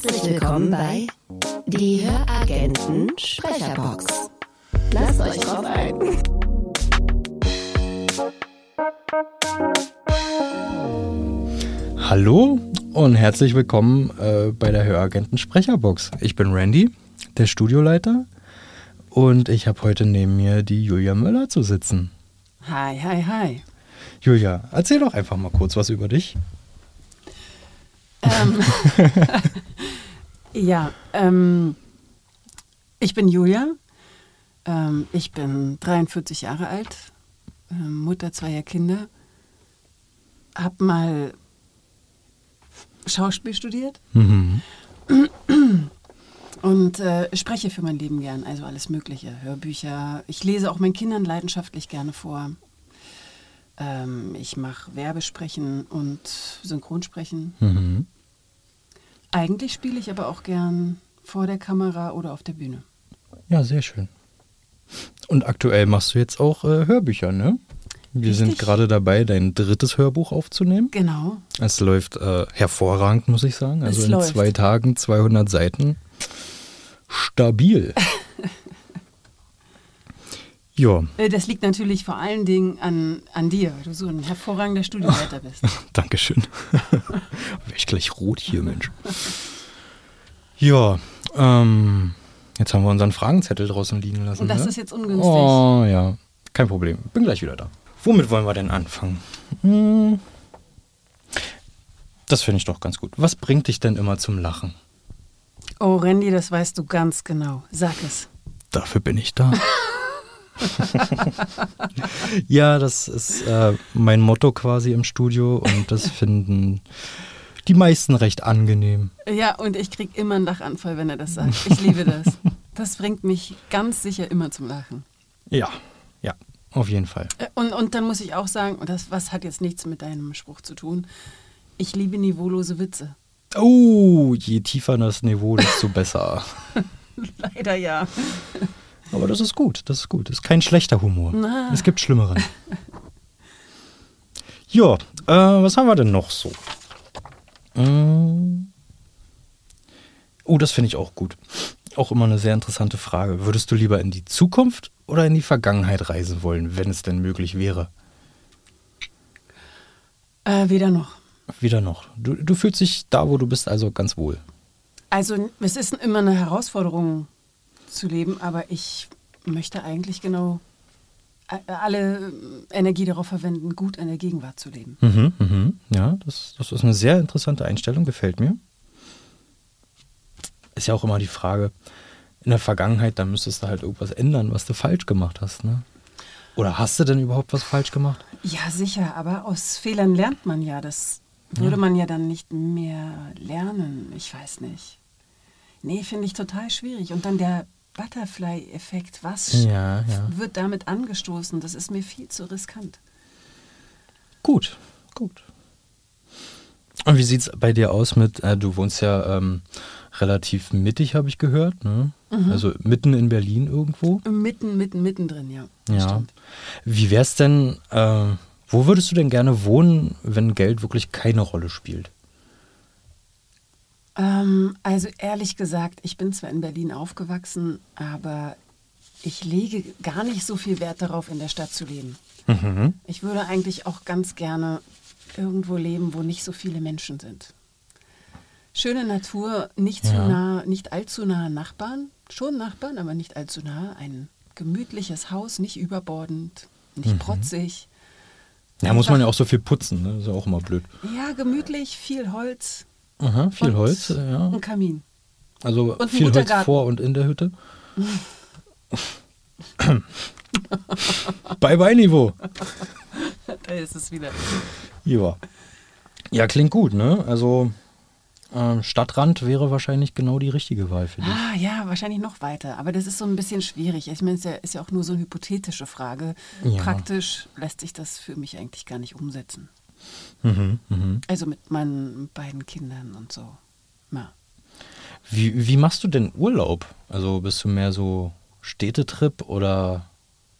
Herzlich willkommen bei Die Höragenten Sprecherbox. Lasst euch drauf ein. Hallo und herzlich willkommen äh, bei der Höragenten Sprecherbox. Ich bin Randy, der Studioleiter, und ich habe heute neben mir die Julia Möller zu sitzen. Hi, hi, hi. Julia, erzähl doch einfach mal kurz was über dich. Ähm, ja, ähm, ich bin Julia. Ähm, ich bin 43 Jahre alt, ähm, Mutter zweier Kinder. Hab mal Schauspiel studiert Mhm. und äh, spreche für mein Leben gern, also alles Mögliche. Hörbücher. Ich lese auch meinen Kindern leidenschaftlich gerne vor. Ähm, ich mache Werbesprechen und Synchronsprechen. Mhm. Eigentlich spiele ich aber auch gern vor der Kamera oder auf der Bühne. Ja, sehr schön. Und aktuell machst du jetzt auch äh, Hörbücher, ne? Wir sind Richtig. gerade dabei, dein drittes Hörbuch aufzunehmen. Genau. Es läuft äh, hervorragend, muss ich sagen. Also Es in läuft. zwei Tagen 200 Seiten. Stabil. ja, Äh, Das liegt natürlich vor allen Dingen an, an dir, weil du so ein hervorragender Studioleiter bist. Dankeschön. Wäre ich gleich rot hier, Mensch. Ja, ähm, jetzt haben wir unseren Fragenzettel draußen liegen lassen. Und das ne? ist jetzt ungünstig. Oh, ja. Kein Problem. Bin gleich wieder da. Womit wollen wir denn anfangen? Hm. Das finde ich doch ganz gut. Was bringt dich denn immer zum Lachen? Oh, Randy, das weißt du ganz genau. Sag es. Dafür bin ich da. ja, das ist äh, mein Motto quasi im Studio und das finden die meisten recht angenehm. Ja, und ich krieg immer einen Lachanfall, wenn er das sagt. Ich liebe das. Das bringt mich ganz sicher immer zum Lachen. Ja, ja, auf jeden Fall. Äh, Und, und dann muss ich auch sagen, und das was hat jetzt nichts mit deinem Spruch zu tun, ich liebe niveaulose Witze. Oh, je tiefer das Niveau, desto besser. Leider ja. Aber das ist gut, das ist gut. Das ist kein schlechter Humor. Na. Es gibt schlimmeren. Ja, äh, was haben wir denn noch so? Mm. Oh, das finde ich auch gut. Auch immer eine sehr interessante Frage. Würdest du lieber in die Zukunft oder in die Vergangenheit reisen wollen, wenn es denn möglich wäre? Äh, weder noch. Wieder noch. Du, du fühlst dich da, wo du bist, also ganz wohl. Also es ist immer eine Herausforderung zu leben, aber ich möchte eigentlich genau a- alle Energie darauf verwenden, gut in der Gegenwart zu leben. Mhm, mhm. Ja, das, das ist eine sehr interessante Einstellung, gefällt mir. Ist ja auch immer die Frage, in der Vergangenheit, da müsstest du halt irgendwas ändern, was du falsch gemacht hast, ne? Oder hast du denn überhaupt was falsch gemacht? Ja, sicher, aber aus Fehlern lernt man ja. Das würde man ja dann nicht mehr lernen. Ich weiß nicht. Nee, finde ich total schwierig. Und dann der Butterfly-Effekt. Was Ja, ja. wird damit angestoßen? Das ist mir viel zu riskant. Gut, gut. Und wie sieht es bei dir aus mit, äh, du wohnst ja ähm, relativ mittig, habe ich gehört, ne? Also mitten in Berlin irgendwo. Mitten, mitten, mittendrin, ja. Ja. stimmt. Wie wär's denn, äh, wo würdest du denn gerne wohnen, wenn Geld wirklich keine Rolle spielt? Ähm, also ehrlich gesagt, ich bin zwar in Berlin aufgewachsen, aber ich lege gar nicht so viel Wert darauf, in der Stadt zu leben. Mhm. Ich würde eigentlich auch ganz gerne irgendwo leben, wo nicht so viele Menschen sind. Schöne Natur, nicht zu Ja. nah, nicht allzu nahe Nachbarn, schon Nachbarn, aber nicht allzu nah. Ein gemütliches Haus, nicht überbordend, nicht Mhm. protzig. Ja, muss man ja auch so viel putzen, ne? ist ja auch immer blöd. Ja, gemütlich, viel Holz. Aha, viel Holz, äh, ja. Ein Kamin. Also und viel Holz Garten. vor und in der Hütte. Bye-bye-Niveau. Da ist es wieder. Ja. Ja, klingt gut, ne? Also ähm, Stadtrand wäre wahrscheinlich genau die richtige Wahl für dich. Ah, ja, wahrscheinlich noch weiter. Aber das ist so ein bisschen schwierig. Ich meine, es ist ja, ist ja auch nur so eine hypothetische Frage. Ja. Praktisch lässt sich das für mich eigentlich gar nicht umsetzen. Mhm, mhm. Also mit meinen beiden Kindern und so. Ja. Wie, wie machst du denn Urlaub? Also bist du mehr so Städtetrip oder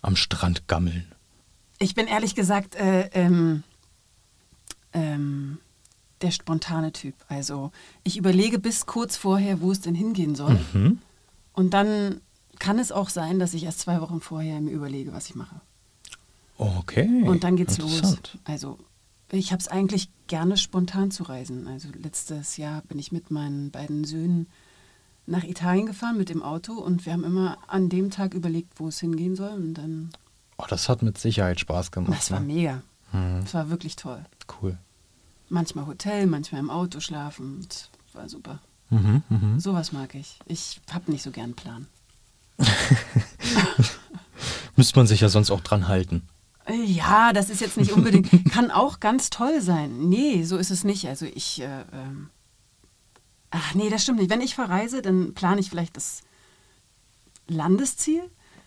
am Strand gammeln? Ich bin ehrlich gesagt, äh, ähm, ähm, der spontane Typ. Also ich überlege bis kurz vorher, wo es denn hingehen soll. Mhm. Und dann kann es auch sein, dass ich erst zwei Wochen vorher mir überlege, was ich mache. Okay. Und dann geht's los. Also ich habe es eigentlich gerne spontan zu reisen. Also letztes Jahr bin ich mit meinen beiden Söhnen nach Italien gefahren mit dem Auto und wir haben immer an dem Tag überlegt, wo es hingehen soll. Und dann, Oh, das hat mit Sicherheit Spaß gemacht. das war ne? mega. Mhm. Das war wirklich toll. Cool. Manchmal Hotel, manchmal im Auto schlafen. Das war super. Mhm, mhm. Sowas mag ich. Ich habe nicht so gern einen Plan. Müsste man sich ja sonst auch dran halten. Ja, das ist jetzt nicht unbedingt. Kann auch ganz toll sein. Nee, so ist es nicht. Also ich. Äh, ähm, ach nee, das stimmt nicht. Wenn ich verreise, dann plane ich vielleicht das Landesziel.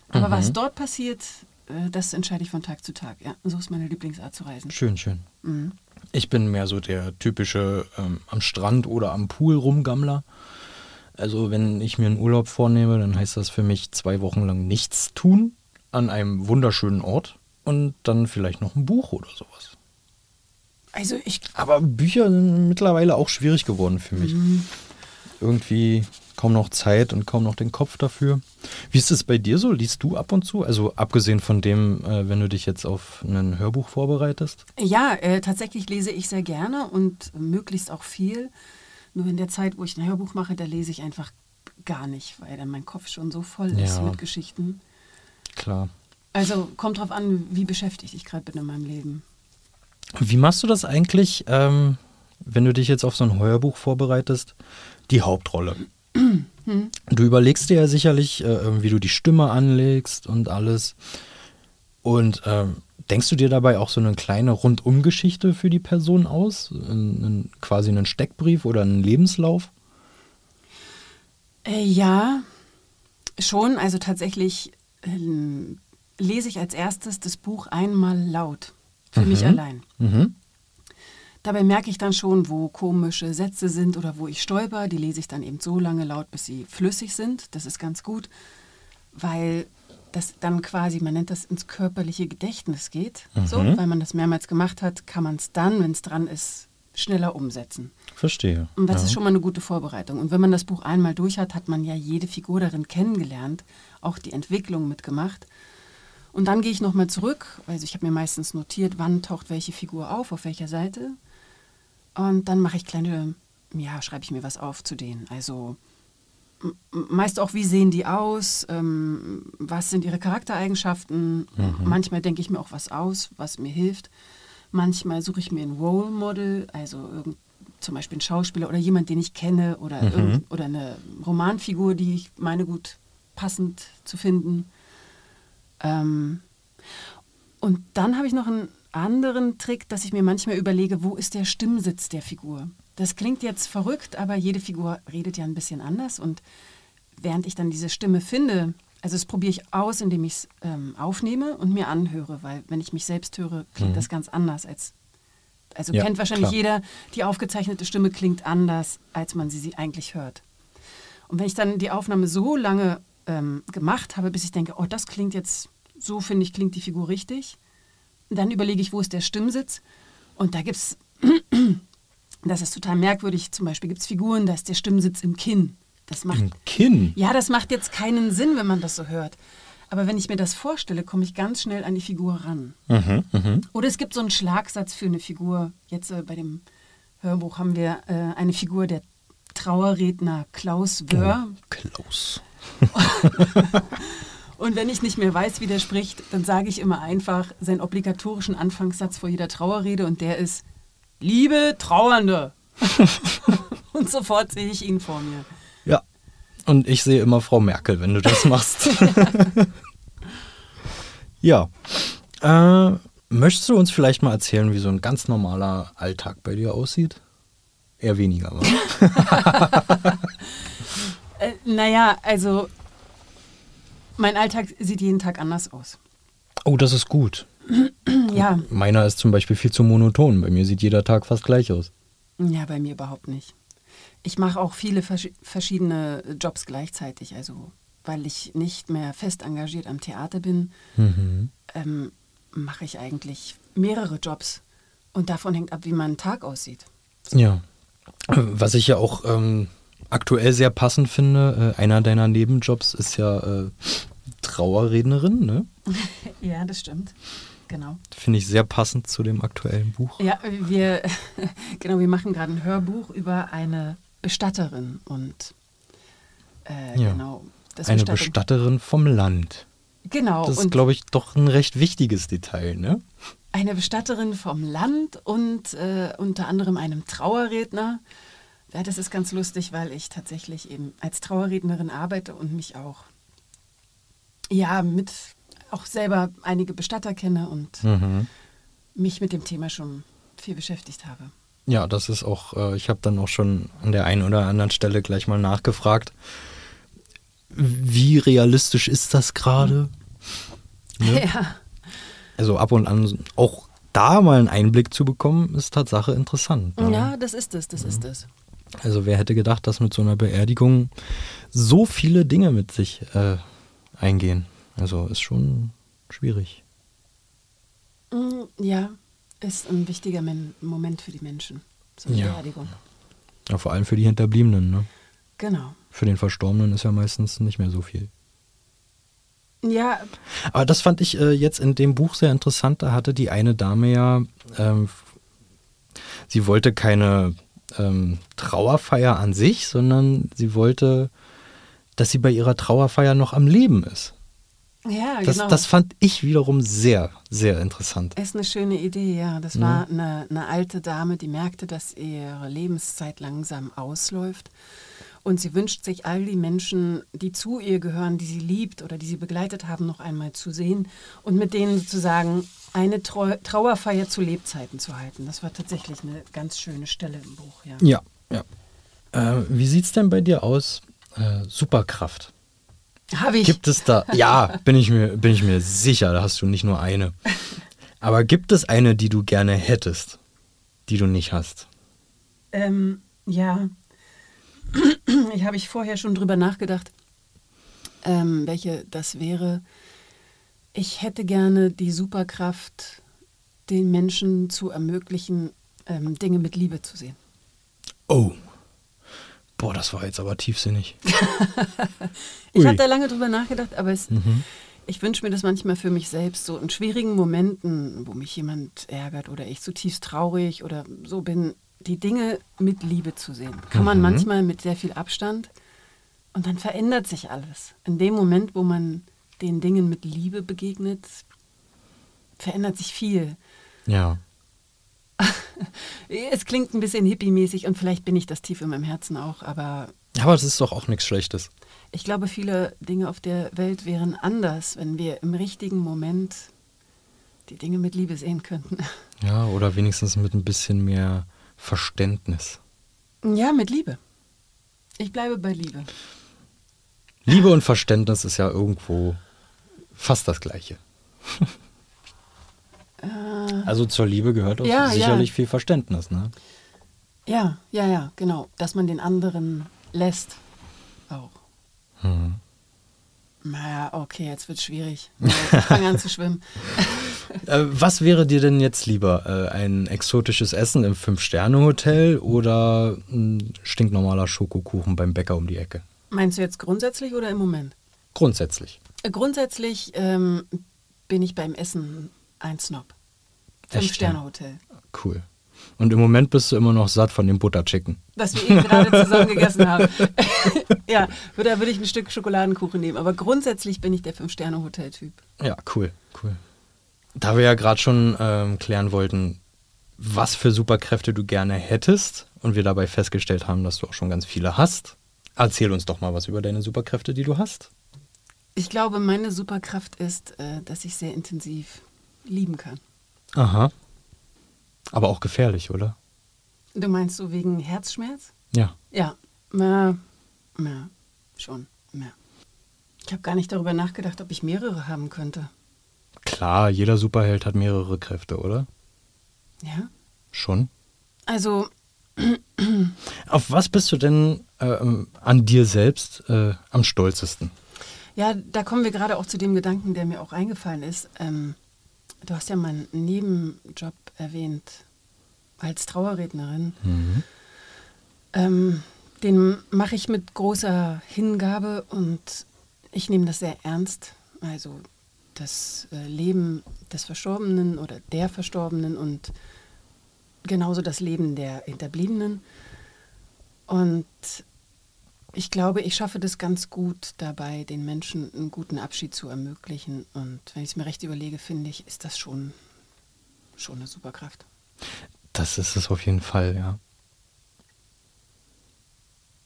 Aber Mhm. was dort passiert, äh, das entscheide ich von Tag zu Tag. Ja, so ist meine Lieblingsart zu reisen. Schön, schön. Mhm. Ich bin mehr so der typische ähm, am Strand oder am Pool rumgammler. Also wenn ich mir einen Urlaub vornehme, dann heißt das für mich zwei Wochen lang nichts tun an einem wunderschönen Ort und dann vielleicht noch ein Buch oder sowas. Also ich. Aber Bücher sind mittlerweile auch schwierig geworden für mich. Irgendwie kaum noch Zeit und kaum noch den Kopf dafür. Wie ist es bei dir so? Liest du ab und zu? Also abgesehen von dem, äh, wenn du dich jetzt auf ein Hörbuch vorbereitest? Ja, äh, tatsächlich lese ich sehr gerne und möglichst auch viel. Nur in der Zeit, wo ich ein Hörbuch mache, da lese ich einfach gar nicht, weil dann mein Kopf schon so voll ist Ja. mit Geschichten. Klar. Also kommt drauf an, wie beschäftigt ich gerade bin in meinem Leben. Wie machst du das eigentlich, ähm, wenn du dich jetzt auf so ein Hörbuch vorbereitest? Die Hauptrolle. Du überlegst dir ja sicherlich, äh, wie du die Stimme anlegst und alles. Und ähm, denkst du dir dabei auch so eine kleine Rundumgeschichte für die Person aus? Ein, ein, quasi einen Steckbrief oder einen Lebenslauf? Äh, ja, schon. Also tatsächlich ähm, lese ich als erstes das Buch einmal laut. Für mich allein. Mhm. Dabei merke ich dann schon, wo komische Sätze sind oder wo ich stolper. Die lese ich dann eben so lange laut, bis sie flüssig sind. Das ist ganz gut, weil das dann quasi, man nennt das ins körperliche Gedächtnis geht. So, weil man das mehrmals gemacht hat, kann man es dann, wenn es dran ist, schneller umsetzen. Verstehe. Und das ja. ist schon mal eine gute Vorbereitung. Und wenn man das Buch einmal durch hat, hat man ja jede Figur darin kennengelernt, auch die Entwicklung mitgemacht. Und dann gehe ich nochmal zurück, also ich habe mir meistens notiert, wann taucht welche Figur auf, auf welcher Seite. Und dann mache ich kleine, ja, schreibe ich mir was auf zu denen. Also meist auch, wie sehen die aus, ähm, was sind ihre Charaktereigenschaften. Manchmal denke ich mir auch was aus, was mir hilft. Manchmal suche ich mir ein Role Model, also irgend, zum Beispiel ein Schauspieler oder jemand, den ich kenne oder, irgend, oder eine Romanfigur, die ich meine gut passend zu finden. Ähm, und dann habe ich noch einen anderen Trick, dass ich mir manchmal überlege, wo ist der Stimmsitz der Figur. Das klingt jetzt verrückt, aber jede Figur redet ja ein bisschen anders. Und während ich dann diese Stimme finde, also das probiere ich aus, indem ich es ähm, aufnehme und mir anhöre, weil wenn ich mich selbst höre, klingt das ganz anders als. Also Ja, kennt wahrscheinlich klar. jeder, die aufgezeichnete Stimme klingt anders, als man sie, sie eigentlich hört. Und wenn ich dann die Aufnahme so lange ähm, gemacht habe, bis ich denke, oh, das klingt jetzt, so finde ich, klingt die Figur richtig, dann überlege ich, wo ist der Stimmsitz. Und da gibt es, das ist total merkwürdig, zum Beispiel gibt es Figuren, da ist der Stimmsitz im Kinn. Das macht, Im Kinn. ja, das macht jetzt keinen Sinn, wenn man das so hört. Aber wenn ich mir das vorstelle, komme ich ganz schnell an die Figur ran. Mhm, mhm. Oder es gibt so einen Schlagsatz für eine Figur. Jetzt äh, bei dem Hörbuch haben wir äh, eine Figur, der Trauerredner Klaus Wörr. Klaus. Und wenn ich nicht mehr weiß, wie der spricht, dann sage ich immer einfach seinen obligatorischen Anfangssatz vor jeder Trauerrede und der ist Liebe Trauernde. und sofort sehe ich ihn vor mir. Ja. Und ich sehe immer Frau Merkel, wenn du das machst. ja. Äh, möchtest du uns vielleicht mal erzählen, wie so ein ganz normaler Alltag bei dir aussieht? Eher weniger, aber. Äh, naja, also mein Alltag sieht jeden Tag anders aus. Oh, das ist gut. Ja, Meiner ist zum Beispiel viel zu monoton. Bei mir sieht jeder Tag fast gleich aus. ja, bei mir überhaupt nicht. Ich mache auch viele versch- verschiedene Jobs gleichzeitig, also weil ich nicht mehr fest engagiert am Theater bin, Mhm. ähm, mache ich eigentlich mehrere Jobs. Und davon hängt ab, wie mein Tag aussieht. Ja. Was ich ja auch ähm, aktuell sehr passend finde, äh, einer deiner Nebenjobs ist ja äh, Trauerrednerin, ne? ja, das stimmt. Genau. Finde ich sehr passend zu dem aktuellen Buch. Ja, wir, genau, wir machen gerade ein Hörbuch über eine Bestatterin und äh, Ja. genau. Das Eine Bestatterin vom Land. Genau. Das ist, glaube ich, doch ein recht wichtiges Detail, ne? eine Bestatterin vom Land und äh, unter anderem einem Trauerredner. Ja, das ist ganz lustig, weil ich tatsächlich eben als Trauerrednerin arbeite und mich auch ja mit auch selber einige Bestatter kenne und Mhm. mich mit dem Thema schon viel beschäftigt habe. Ja, das ist auch, äh, ich habe dann auch schon an der einen oder anderen Stelle gleich mal nachgefragt, wie realistisch ist das gerade? Ne? Ja. Also ab und an auch da mal einen Einblick zu bekommen, ist Tatsache interessant. ne? Ja, das ist es, das ist es. Also wer hätte gedacht, dass mit so einer Beerdigung so viele Dinge mit sich äh, eingehen. Also ist schon schwierig. Mm, Ja, ist ein wichtiger Men Moment für die Menschen. So eine Ja. Beerdigung. Ja, vor allem für die Hinterbliebenen. Ne? Genau. Für den Verstorbenen ist ja meistens nicht mehr so viel. Ja, Aber das fand ich äh, jetzt in dem Buch sehr interessant. Da hatte die eine Dame ja, ähm, sie wollte keine ähm, Trauerfeier an sich, sondern sie wollte, dass sie bei ihrer Trauerfeier noch am Leben ist. ja, Das, genau. das fand ich wiederum sehr, sehr interessant. Ist eine schöne Idee, ja. Das war eine, eine alte Dame, die merkte, dass ihre Lebenszeit langsam ausläuft. Und sie wünscht sich, all die Menschen, die zu ihr gehören, die sie liebt oder die sie begleitet haben, noch einmal zu sehen und mit denen sozusagen eine Trau Trauerfeier zu Lebzeiten zu halten. Das war tatsächlich eine ganz schöne Stelle im Buch, ja. Ja, ja. Äh, wie sieht's denn bei dir aus? Äh, Superkraft. Habe ich. Gibt es da? Ja, bin ich mir, bin ich mir sicher, da hast du nicht nur eine. Aber gibt es eine, die du gerne hättest, die du nicht hast? Ähm, ja, ich habe ich vorher schon drüber nachgedacht, ähm, welche das wäre. Ich hätte gerne die Superkraft, den Menschen zu ermöglichen, ähm, Dinge mit Liebe zu sehen. Oh. Boah, das war jetzt aber tiefsinnig. Ich habe da lange drüber nachgedacht, aber es, Mhm. ich wünsche mir das manchmal für mich selbst, so in schwierigen Momenten, wo mich jemand ärgert oder ich zutiefst traurig oder so bin, die Dinge mit Liebe zu sehen. Kann man Mhm. manchmal mit sehr viel Abstand und dann verändert sich alles. In dem Moment, wo man den Dingen mit Liebe begegnet, verändert sich viel. Ja. Es klingt ein bisschen hippie-mäßig und vielleicht bin ich das tief in meinem Herzen auch, aber Aber das ist doch auch nichts Schlechtes. Ich glaube, viele Dinge auf der Welt wären anders, wenn wir im richtigen Moment die Dinge mit Liebe sehen könnten. Ja, oder wenigstens mit ein bisschen mehr Verständnis. Ja, mit Liebe. Ich bleibe bei Liebe. Liebe und Verständnis ist ja irgendwo fast das Gleiche. Also zur Liebe gehört auch Äh. Ja, sicherlich ja. viel Verständnis, ne? Ja, ja, ja, genau. Dass man den anderen lässt. Auch. Mhm. Naja, okay, jetzt wird schwierig. Ich fange an zu schwimmen. Äh, was wäre dir denn jetzt lieber? Äh, ein exotisches Essen im Fünf-Sterne-Hotel oder ein stinknormaler Schokokuchen beim Bäcker um die Ecke? Meinst du jetzt grundsätzlich oder im Moment? Grundsätzlich. Äh, Grundsätzlich ähm, bin ich beim Essen ein Snob. Fünf-Sterne-Hotel. Cool. Und im Moment bist du immer noch satt von dem Butterchicken. was wir eben gerade zusammen gegessen haben. ja, da würde ich ein Stück Schokoladenkuchen nehmen. Aber grundsätzlich bin ich der Fünf-Sterne-Hotel-Typ. Ja, cool, cool. Da wir ja gerade schon ähm, klären wollten, was für Superkräfte du gerne hättest und wir dabei festgestellt haben, dass du auch schon ganz viele hast, erzähl uns doch mal was über deine Superkräfte, die du hast. Ich glaube, meine Superkraft ist, äh, dass ich sehr intensiv lieben kann. Aha. Aber auch gefährlich, oder? Du meinst so wegen Herzschmerz? Ja. Ja, na, na, schon, ja. Ich habe gar nicht darüber nachgedacht, ob ich mehrere haben könnte. Klar, jeder Superheld hat mehrere Kräfte, oder? Ja? Schon. Also, Auf was bist du denn ähm, an dir selbst äh, am stolzesten? ja, da kommen wir gerade auch zu dem Gedanken, der mir auch eingefallen ist. Ähm, du hast ja meinen Nebenjob erwähnt als Trauerrednerin. Ähm, den mache ich mit großer Hingabe und ich nehme das sehr ernst. Also das äh, Leben des Verstorbenen oder der Verstorbenen und genauso das Leben der Hinterbliebenen. Und ich glaube, ich schaffe das ganz gut dabei, den Menschen einen guten Abschied zu ermöglichen. Und wenn ich es mir recht überlege, finde ich, ist das schon, schon eine Superkraft. Das ist es auf jeden Fall, ja.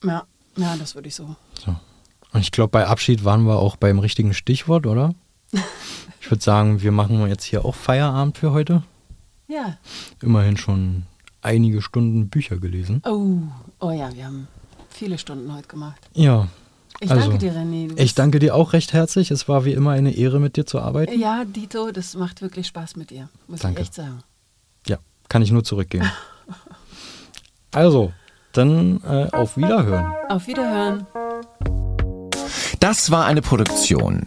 Ja, ja, das würde ich so. So. Und ich glaube, bei Abschied waren wir auch beim richtigen Stichwort, oder? Ich würde sagen, wir machen jetzt hier auch Feierabend für heute. Ja. Immerhin schon einige Stunden Bücher gelesen. Oh, oh ja, wir haben viele Stunden heute gemacht. Ja. Ich also, danke dir, René. Ich danke dir auch recht herzlich. Es war wie immer eine Ehre, mit dir zu arbeiten. Ja, Dito, das macht wirklich Spaß mit dir, muss Danke. ich echt sagen. Ja, kann ich nur zurückgeben. Also, dann äh, auf Wiederhören. Auf Wiederhören. Das war eine Produktion.